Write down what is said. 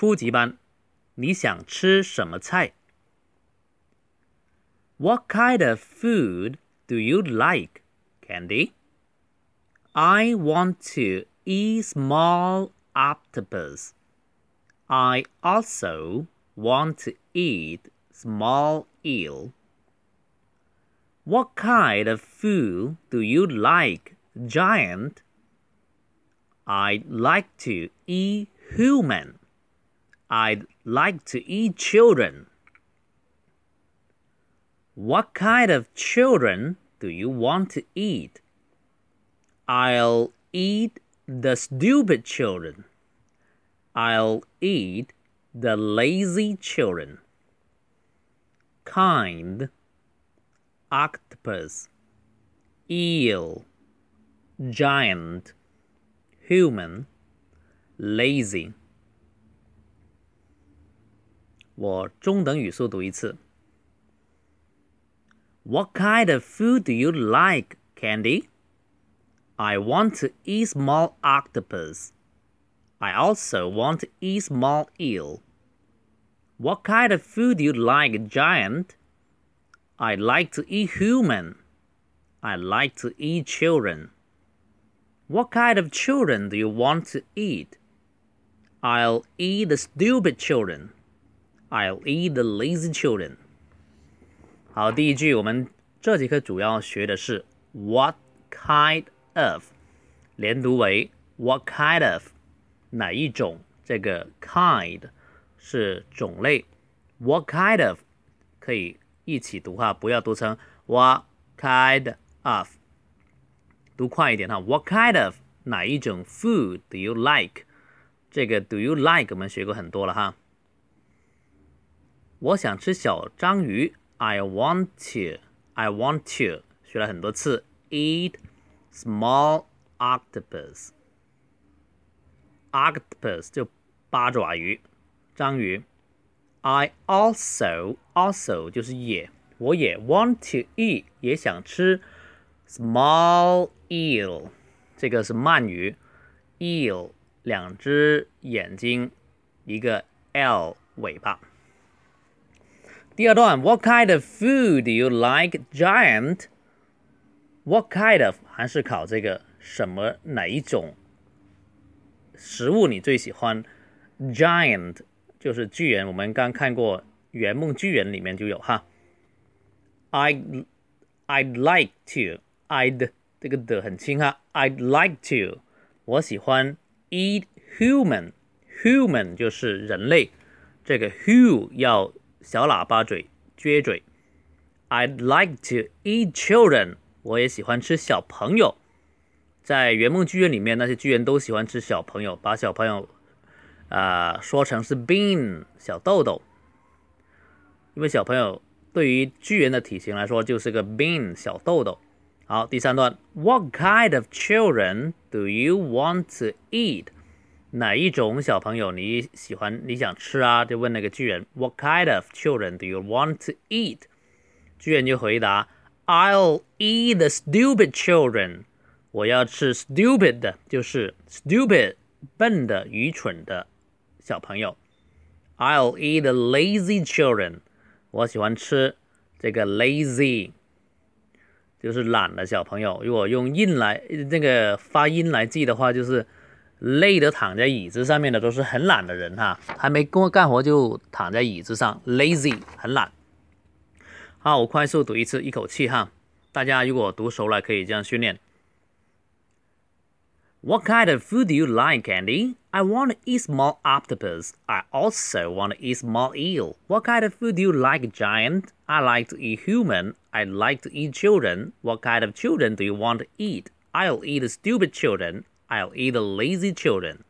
初级班，你想吃什么菜？What kind of food do you like, Candy? I want to eat small octopus. I also want to eat small eel. What kind of food do you like, Giant? I'd like to eat human. I'd like to eat children. What kind of children do you want to eat? I'll eat the stupid children. I'll eat the lazy children. Kind, octopus, eel, giant, human, lazy. 我中等语速读一次。What kind of food do you like, Candy? I want to eat small octopus. I also want to eat small eel. What kind of food do you like, Giant? I like to eat human. I like to eat children. What kind of children do you want to eat? I'll eat the stupid children. I'll eat the lazy children. 好，第一句我们这节课主要学的是 what kind of，连读为 what kind of，哪一种？这个 kind 是种类，what kind of 可以一起读哈，不要读成 what kind of，读快一点哈。What kind of 哪一种 food do you like？这个 do you like 我们学过很多了哈。我想吃小章鱼，I want to，I want to 学了很多次，eat small octopus，octopus 就八爪鱼，章鱼。I also also 就是也，我也 want to eat 也想吃 small eel，这个是鳗鱼，eel 两只眼睛，一个 L 尾巴。第二段，What kind of food do you like, Giant? What kind of 还是考这个什么哪一种食物你最喜欢？Giant 就是巨人，我们刚看过《圆梦巨人》里面就有哈。I I'd like to I'd 这个的很轻哈。I'd like to 我喜欢 eat human human 就是人类，这个 who 要小喇叭嘴，撅嘴。I'd like to eat children。我也喜欢吃小朋友。在圆梦剧院里面，那些巨人都喜欢吃小朋友，把小朋友啊、说成是 bean 小豆豆，因为小朋友对于巨人的体型来说就是个 bean 小豆豆。好，第三段，What kind of children do you want to eat？哪一种小朋友你喜欢？你想吃啊？就问那个巨人，What kind of children do you want to eat？巨人就回答，I'll eat the stupid children。我要吃 stupid 的，就是 stupid 笨的、愚蠢的小朋友。I'll eat the lazy children。我喜欢吃这个 lazy，就是懒的小朋友。如果用音来那个发音来记的话，就是累得躺在椅子上面的都是很懒的人哈，还没跟我干活就躺在椅子上，lazy 很懒。好，我快速读一次，一口气哈。大家如果读熟了，可以这样训练。What kind of food do you like, Andy? I want to eat small octopus. I also want to eat small eel. What kind of food do you like, Giant? I like to eat human. I like to eat children. What kind of children do you want to eat? I'll eat the stupid children. I'll eat the lazy children.